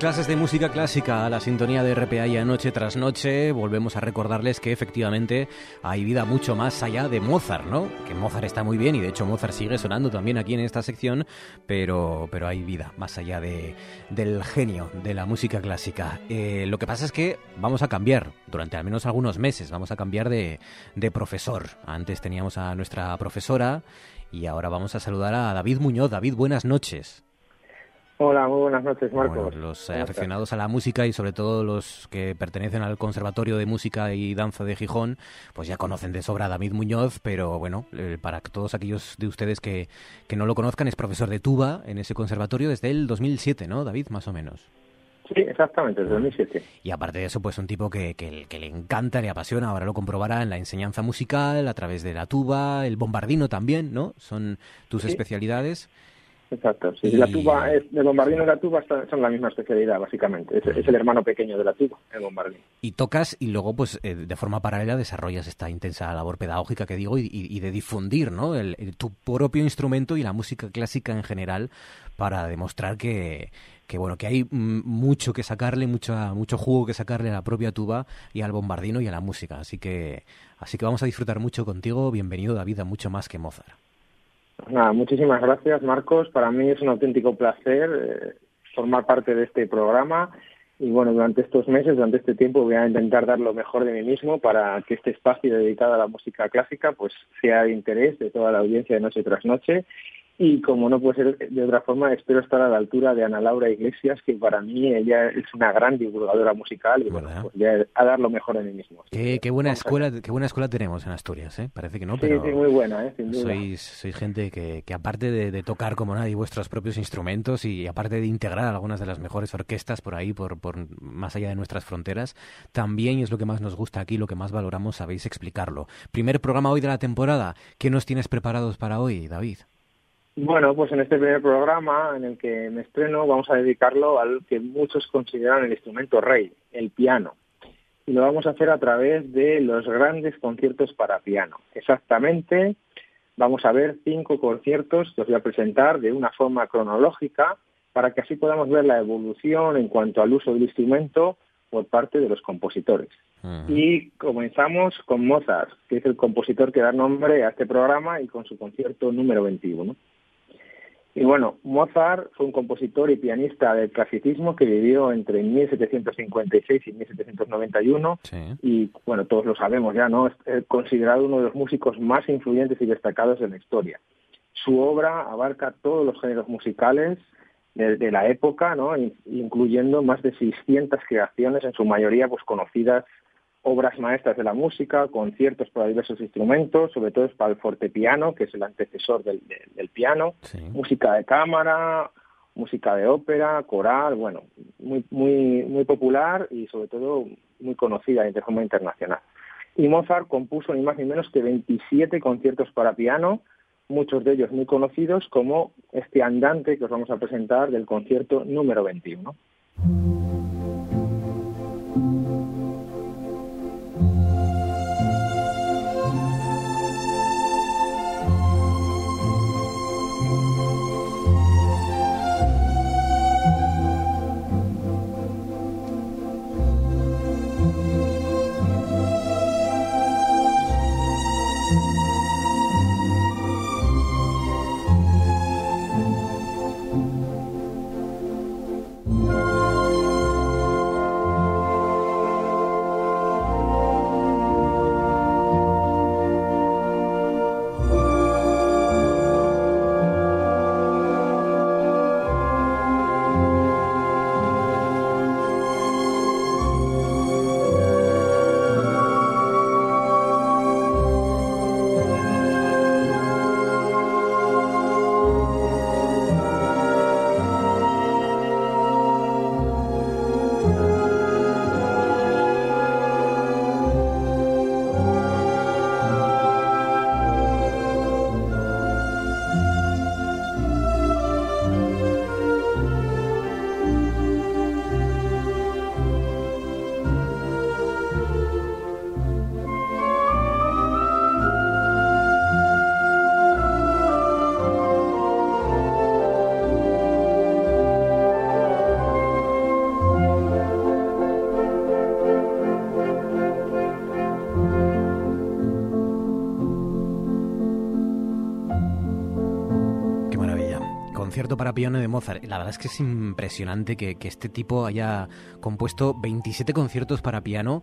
Clases de música clásica a la sintonía de RPA y a noche tras noche. Volvemos a recordarles que efectivamente hay vida mucho más allá de Mozart, ¿no? Que Mozart está muy bien y de hecho Mozart sigue sonando también aquí en esta sección, pero, pero hay vida más allá de, del genio de la música clásica. Eh, lo que pasa es que vamos a cambiar durante al menos algunos meses, vamos a cambiar de, de profesor. Antes teníamos a nuestra profesora y ahora vamos a saludar a David Muñoz. David, buenas noches. Hola, muy buenas noches, Marcos. los eh, aficionados a la música y sobre todo los que pertenecen al Conservatorio de Música y Danza de Gijón, pues ya conocen de sobra a David Muñoz, pero bueno, eh, para todos aquellos de ustedes que, que no lo conozcan, es profesor de tuba en ese conservatorio desde el 2007, ¿no, David? Más o menos. Sí, exactamente, desde 2007. Y aparte de eso, pues un tipo que, que, que, le encanta, le apasiona, ahora lo comprobará en la enseñanza musical, a través de la tuba, el bombardino también, ¿no? Son tus especialidades. Exacto, sí. La tuba, es, el bombardino y la tuba son la misma especialidad, básicamente. Es, es, el hermano pequeño de la tuba, el bombardino. Y tocas y luego, pues, eh, de forma paralela desarrollas esta intensa labor pedagógica que digo y, y de difundir, ¿no? El, el, tu propio instrumento y la música clásica en general para demostrar que, que bueno, que hay mucho que sacarle, mucho, mucho jugo que sacarle a la propia tuba y al bombardino y a la música. Así que, así que vamos a disfrutar mucho contigo. Bienvenido, David, a mucho más que Mozart. Nada, muchísimas gracias, Marcos. Para mí es un auténtico placer eh, formar parte de este programa. Y bueno, durante estos meses, durante este tiempo, voy a intentar dar lo mejor de mí mismo para que este espacio dedicado a la música clásica pues sea de interés de toda la audiencia de noche tras noche y como no puede ser de otra forma, espero estar a la altura de Ana Laura Iglesias, que para mí ella es una gran divulgadora musical y bueno, pues voy a dar lo mejor de mí mismo. Qué, qué buena escuela, qué buena escuela tenemos en Asturias, ¿eh? Parece que no, sí, pero sí, muy buena, ¿eh? Sin duda. Sois, sois gente que, que aparte de, de, tocar como nadie vuestros propios instrumentos y aparte de integrar algunas de las mejores orquestas por ahí, por, por más allá de nuestras fronteras, también es lo que más nos gusta aquí, lo que más valoramos, sabéis explicarlo. Primer programa hoy de la temporada. ¿Qué nos tienes preparados para hoy, David? Bueno, pues en este primer programa en el que me estreno vamos a dedicarlo al que muchos consideran el instrumento rey, el piano. Y lo vamos a hacer a través de los grandes conciertos para piano. Exactamente, vamos a ver cinco conciertos que os voy a presentar de una forma cronológica para que así podamos ver la evolución en cuanto al uso del instrumento por parte de los compositores. Uh -huh. Y comenzamos con Mozart, que es el compositor que da nombre a este programa y con su concierto número 21. Y bueno, Mozart fue un compositor y pianista del clasicismo que vivió entre 1756 y 1791 sí. y bueno, todos lo sabemos ya, ¿no? Es considerado uno de los músicos más influyentes y destacados de la historia. Su obra abarca todos los géneros musicales de, de la época, ¿no? Incluyendo más de 600 creaciones, en su mayoría pues conocidas obras maestras de la música, conciertos para diversos instrumentos, sobre todo para el fortepiano, que es el antecesor del, del, del piano, sí. música de cámara, música de ópera, coral, bueno, muy, muy, muy popular y sobre todo muy conocida de forma internacional. Y Mozart compuso ni más ni menos que 27 conciertos para piano, muchos de ellos muy conocidos, como este andante que os vamos a presentar del concierto número 21. Mozart. La verdad es que es impresionante que, este tipo haya compuesto 27 conciertos para piano.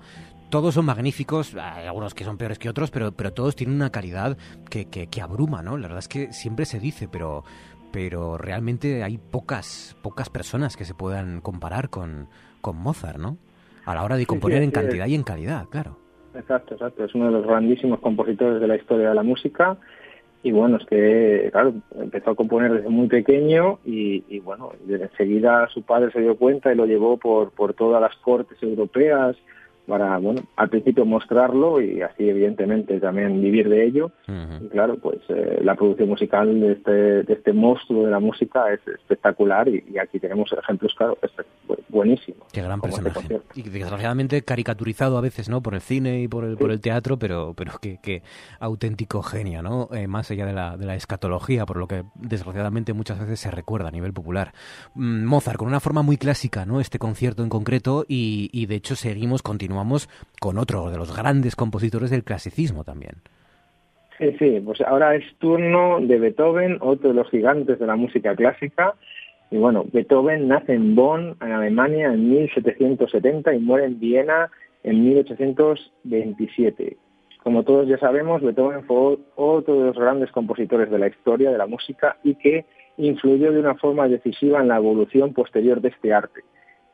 Todos son magníficos, hay algunos que son peores que otros, pero, pero todos tienen una calidad que, que, abruma, ¿no? La verdad es que siempre se dice, pero, pero realmente hay pocas, pocas personas que se puedan comparar con, con Mozart, ¿no? A la hora de componer en cantidad y en calidad, claro. Exacto, exacto. Es uno de los grandísimos compositores de la historia de la música y bueno, es que, claro, empezó a componer desde muy pequeño y, y bueno, enseguida su padre se dio cuenta y lo llevó por, por todas las cortes europeas para, bueno, al principio mostrarlo y así evidentemente también vivir de ello. Y claro, pues eh, la producción musical de este, de este monstruo de la música es espectacular y, aquí tenemos ejemplos, claro, buenísimos. Qué gran este personaje. y desgraciadamente caricaturizado a veces, ¿no? Por el cine y por el, por el teatro, pero, pero qué, qué auténtico genio, ¿no? Eh, más allá de la, de la escatología, por lo que desgraciadamente muchas veces se recuerda a nivel popular. Mm, Mozart, con una forma muy clásica, ¿no? Este concierto en concreto y, y de hecho seguimos, continuando continuamos con otro de los grandes compositores del clasicismo también. Sí, sí, pues ahora es turno de Beethoven, otro de los gigantes de la música clásica. Y bueno, Beethoven nace en Bonn, en Alemania, en 1770 y muere en Viena en 1827. Como todos ya sabemos, Beethoven fue otro de los grandes compositores de la historia de la música y que influyó de una forma decisiva en la evolución posterior de este arte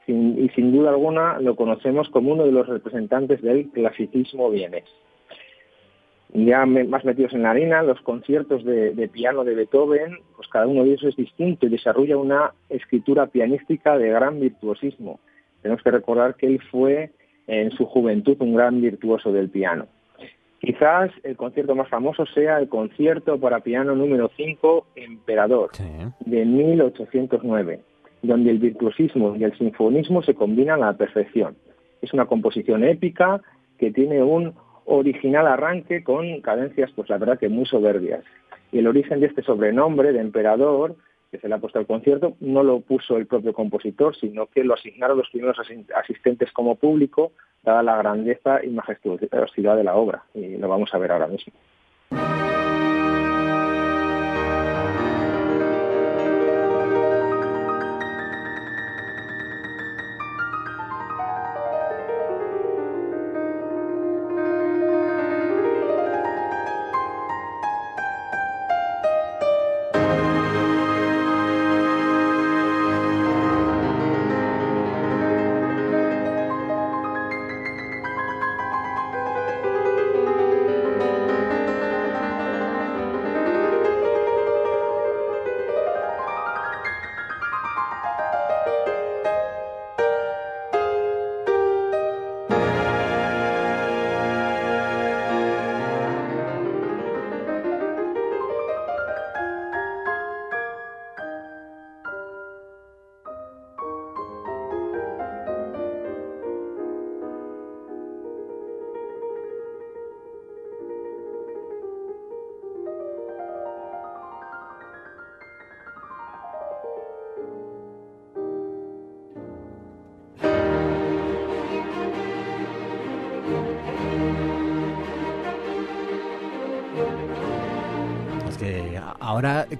y sin duda alguna lo conocemos como uno de los representantes del clasicismo vienés. Ya más metidos en la harina, los conciertos de, piano de Beethoven, pues cada uno de ellos es distinto y desarrolla una escritura pianística de gran virtuosismo. Tenemos que recordar que él fue en su juventud un gran virtuoso del piano. Quizás el concierto más famoso sea el concierto para piano número 5, Emperador, de 1809 donde el virtuosismo y el sinfonismo se combinan a la perfección. Es una composición épica que tiene un original arranque con cadencias, pues la verdad que muy soberbias. Y el origen de este sobrenombre de emperador, que se le ha puesto al concierto, no lo puso el propio compositor, sino que lo asignaron los primeros asistentes como público, dada la grandeza y majestuosidad de la obra. Y lo vamos a ver ahora mismo.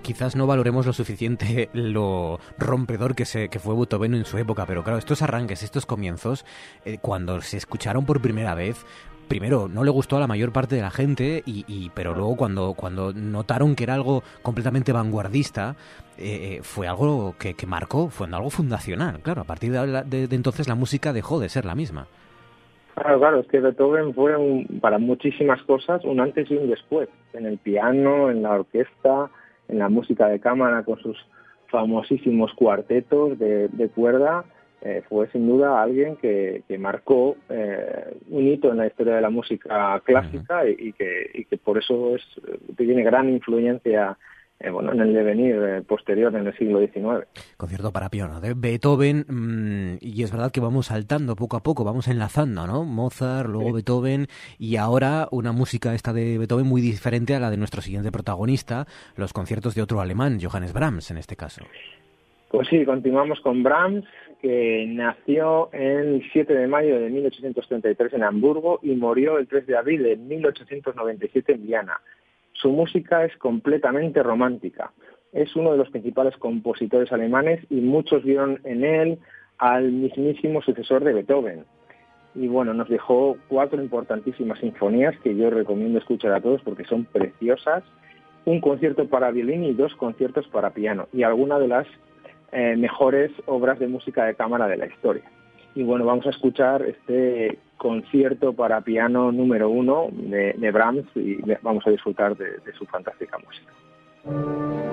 Quizás no valoremos lo suficiente lo rompedor que, se, que fue Beethoven en su época, pero claro, estos arranques, estos comienzos, eh, cuando se escucharon por primera vez, primero no le gustó a la mayor parte de la gente y, pero luego cuando cuando notaron que era algo completamente vanguardista eh, eh, fue algo que, marcó fue algo fundacional claro a partir de, entonces la música dejó de ser la misma. Claro, claro, es que Beethoven fue para muchísimas cosas un antes y un después, en el piano, en la orquesta, en la música de cámara con sus famosísimos cuartetos de, cuerda, eh, fue sin duda alguien que, marcó eh, un hito en la historia de la música clásica y, que, y que por eso es, tiene gran influencia eh, bueno, en el devenir eh, posterior en el siglo XIX. Concierto para piano de Beethoven, mm, y es verdad que vamos saltando poco a poco, vamos enlazando, ¿no? Mozart, luego Beethoven, y ahora una música esta de Beethoven muy diferente a la de nuestro siguiente protagonista, los conciertos de otro alemán, Johannes Brahms en este caso. Pues sí, continuamos con Brahms, que nació el 7 de mayo de 1833 en Hamburgo y murió el 3 de abril de 1897 en Viena. Su música es completamente romántica. es uno de los principales compositores alemanes y muchos vieron en él al mismísimo sucesor de Beethoven. Y bueno, nos dejó cuatro importantísimas sinfonías que yo recomiendo escuchar a todos porque son preciosas. Un concierto para violín y dos conciertos para piano y algunas de las eh, mejores obras de música de cámara de la historia. Y bueno, vamos a escuchar este concierto para piano número uno de, Brahms y vamos a disfrutar de su fantástica música.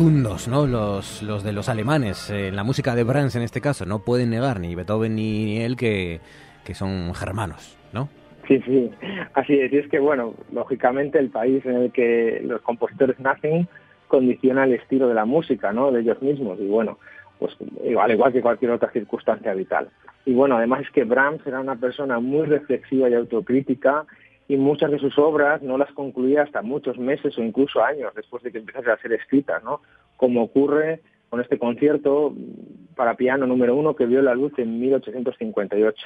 ¿No? Los, de los alemanes, en la música de Brahms en este caso, no pueden negar ni Beethoven ni, él que, son germanos, ¿no? Sí, sí, así es. Es que, bueno, lógicamente el país en el que los compositores nacen condiciona el estilo de la música, ¿no? De ellos mismos. Y bueno, pues al igual que cualquier otra circunstancia vital. Y bueno, además es que Brahms era una persona muy reflexiva y autocrítica y muchas de sus obras no las concluía hasta muchos meses o incluso años después de que empezase a ser escritas, ¿no? Como ocurre con este concierto para piano número uno que vio la luz en 1858.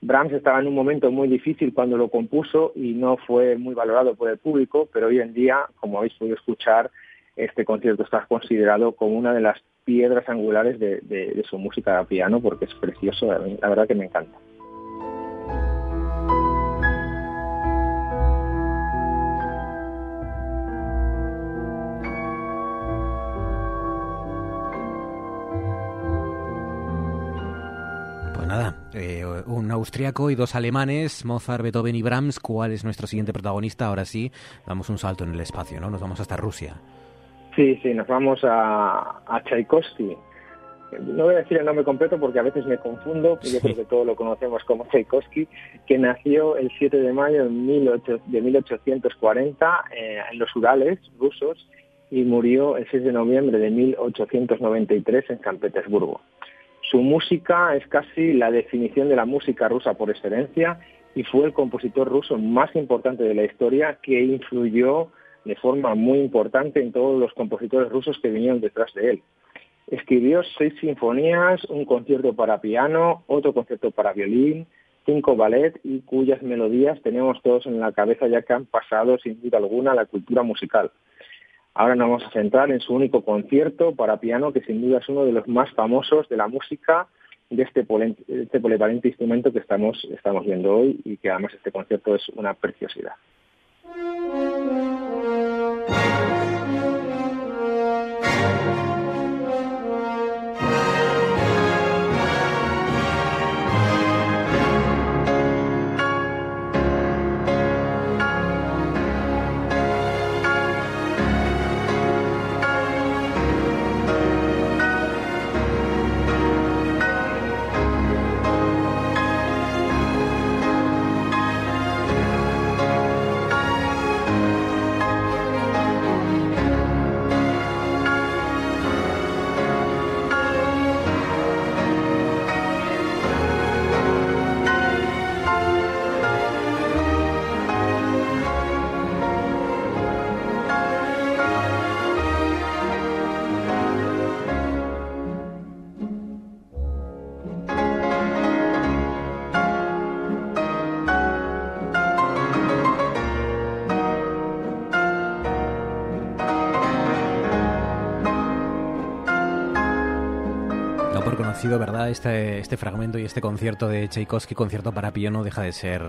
Brahms estaba en un momento muy difícil cuando lo compuso y no fue muy valorado por el público, pero hoy en día, como habéis podido escuchar, este concierto está considerado como una de las piedras angulares de, su música a piano porque es precioso, la verdad que me encanta. Eh, un austriaco y dos alemanes, Mozart, Beethoven y Brahms. ¿Cuál es nuestro siguiente protagonista? Ahora sí, damos un salto en el espacio, ¿no? Nos vamos hasta Rusia. Sí, sí, nos vamos a, a Tchaikovsky. No voy a decir el nombre completo porque a veces me confundo, yo creo que todos lo conocemos como Tchaikovsky, que nació el 7 de mayo de, 1840 eh, en los Urales rusos y murió el 6 de noviembre de 1893 en San Petersburgo. Su música es casi la definición de la música rusa por excelencia y fue el compositor ruso más importante de la historia que influyó de forma muy importante en todos los compositores rusos que vinieron detrás de él. Escribió seis sinfonías, un concierto para piano, otro concierto para violín, cinco ballet y cuyas melodías tenemos todos en la cabeza ya que han pasado sin duda alguna a la cultura musical. Ahora nos vamos a centrar en su único concierto para piano, que sin duda es uno de los más famosos de la música de este, este polivalente instrumento que estamos, estamos viendo hoy y que además este concierto es una preciosidad. Oído, ¿verdad? Este, este fragmento y este concierto de Tchaikovsky, concierto para piano, deja de ser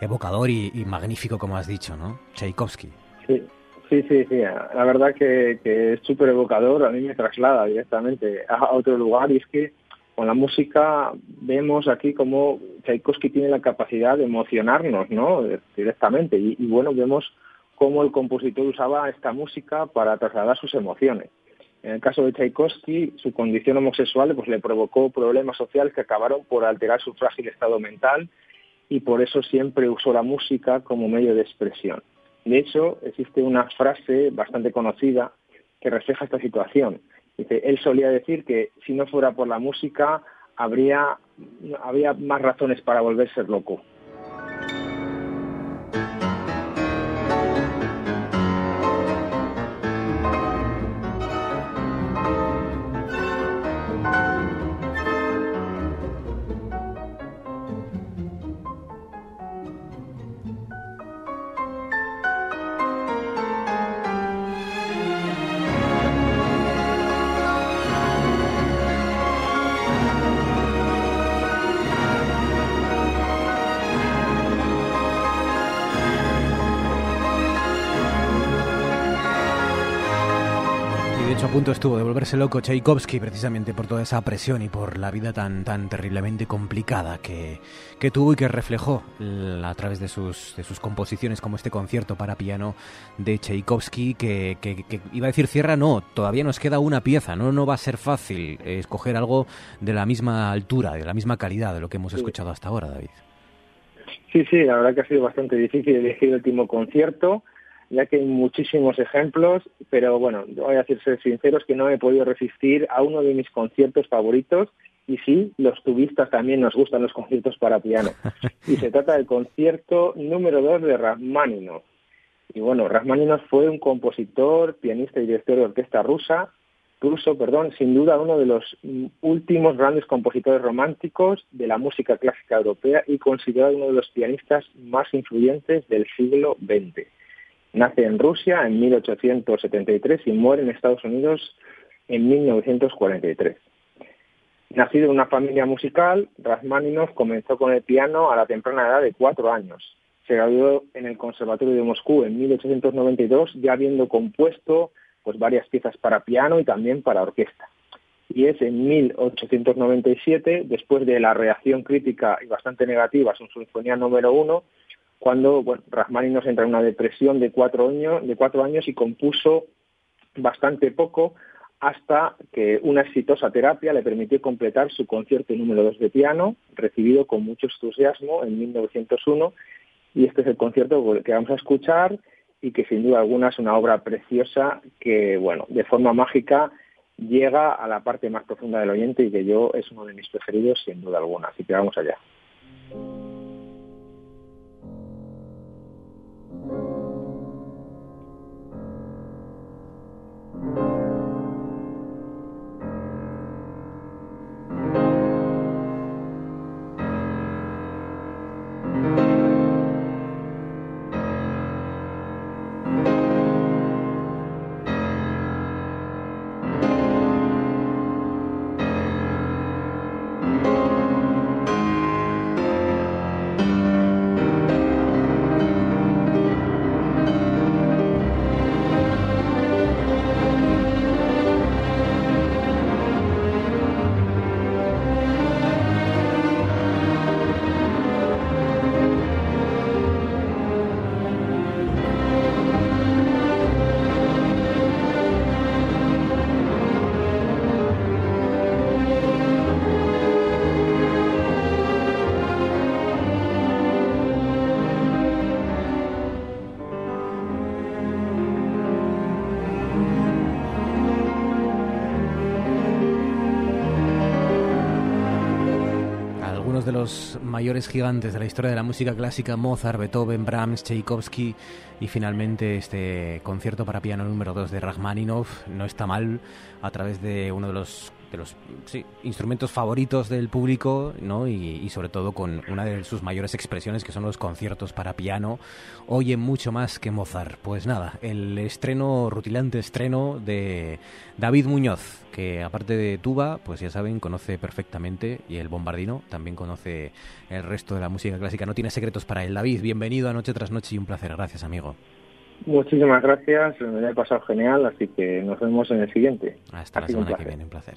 evocador y, magnífico, como has dicho, ¿no? Tchaikovsky. Sí, sí, sí, sí. La verdad que, que es súper evocador, a mí me traslada directamente a otro lugar y es que con la música vemos aquí como Tchaikovsky tiene la capacidad de emocionarnos, ¿no? Directamente. Y, y bueno, vemos cómo el compositor usaba esta música para trasladar sus emociones. En el caso de Tchaikovsky, su condición homosexual pues, le provocó problemas sociales que acabaron por alterar su frágil estado mental y por eso siempre usó la música como medio de expresión. De hecho, existe una frase bastante conocida que refleja esta situación. Dice, él solía decir que si no fuera por la música habría, habría más razones para volverse loco. Punto estuvo de volverse loco Tchaikovsky precisamente por toda esa presión y por la vida tan, tan terriblemente complicada que, que tuvo y que reflejó a través de sus, de sus composiciones como este concierto para piano de Tchaikovsky que, que, iba a decir cierra, no, todavía nos queda una pieza, no, no va a ser fácil escoger algo de la misma altura, de la misma calidad de lo que hemos escuchado hasta ahora, David. Sí, sí, la verdad que ha sido bastante difícil elegir el último concierto ya que hay muchísimos ejemplos, pero bueno, voy a decir ser sinceros que no he podido resistir a uno de mis conciertos favoritos y sí, los tubistas también nos gustan los conciertos para piano. Y se trata del concierto número dos de Rachmaninoff. Y bueno, Rachmaninoff fue un compositor, pianista y director de orquesta rusa, ruso, perdón, sin duda uno de los últimos grandes compositores románticos de la música clásica europea y considerado uno de los pianistas más influyentes del siglo XX. Nace en Rusia en 1873 y muere en Estados Unidos en 1943. Nacido en una familia musical, Rachmaninoff comenzó con el piano a la temprana edad de cuatro años. Se graduó en el Conservatorio de Moscú en 1892, ya habiendo compuesto pues, varias piezas para piano y también para orquesta. Y es en 1897, después de la reacción crítica y bastante negativa a su sinfonía número uno, cuando bueno, nos entra en una depresión de cuatro, años, de cuatro años y compuso bastante poco hasta que una exitosa terapia le permitió completar su concierto número 2 de piano, recibido con mucho entusiasmo en 1901, y este es el concierto que vamos a escuchar y que sin duda alguna es una obra preciosa que, bueno, de forma mágica llega a la parte más profunda del oyente y que yo es uno de mis preferidos sin duda alguna. Así que vamos allá. Mayores gigantes de la historia de la música clásica, Mozart, Beethoven, Brahms, Tchaikovsky y finalmente este concierto para piano número 2 de Rachmaninoff no está mal a través de uno de los de los instrumentos favoritos del público, ¿no? Y, sobre todo con una de sus mayores expresiones que son los conciertos para piano. Oye mucho más que Mozart. Pues nada, el estreno, rutilante estreno de David Muñoz, que aparte de tuba, pues ya saben, conoce perfectamente y el bombardino también conoce el resto de la música clásica. No tiene secretos para él. David, bienvenido a Noche tras Noche y un placer. Gracias, amigo. Muchísimas gracias, me ha pasado genial, así que nos vemos en el siguiente. Hasta la semana que viene, un placer.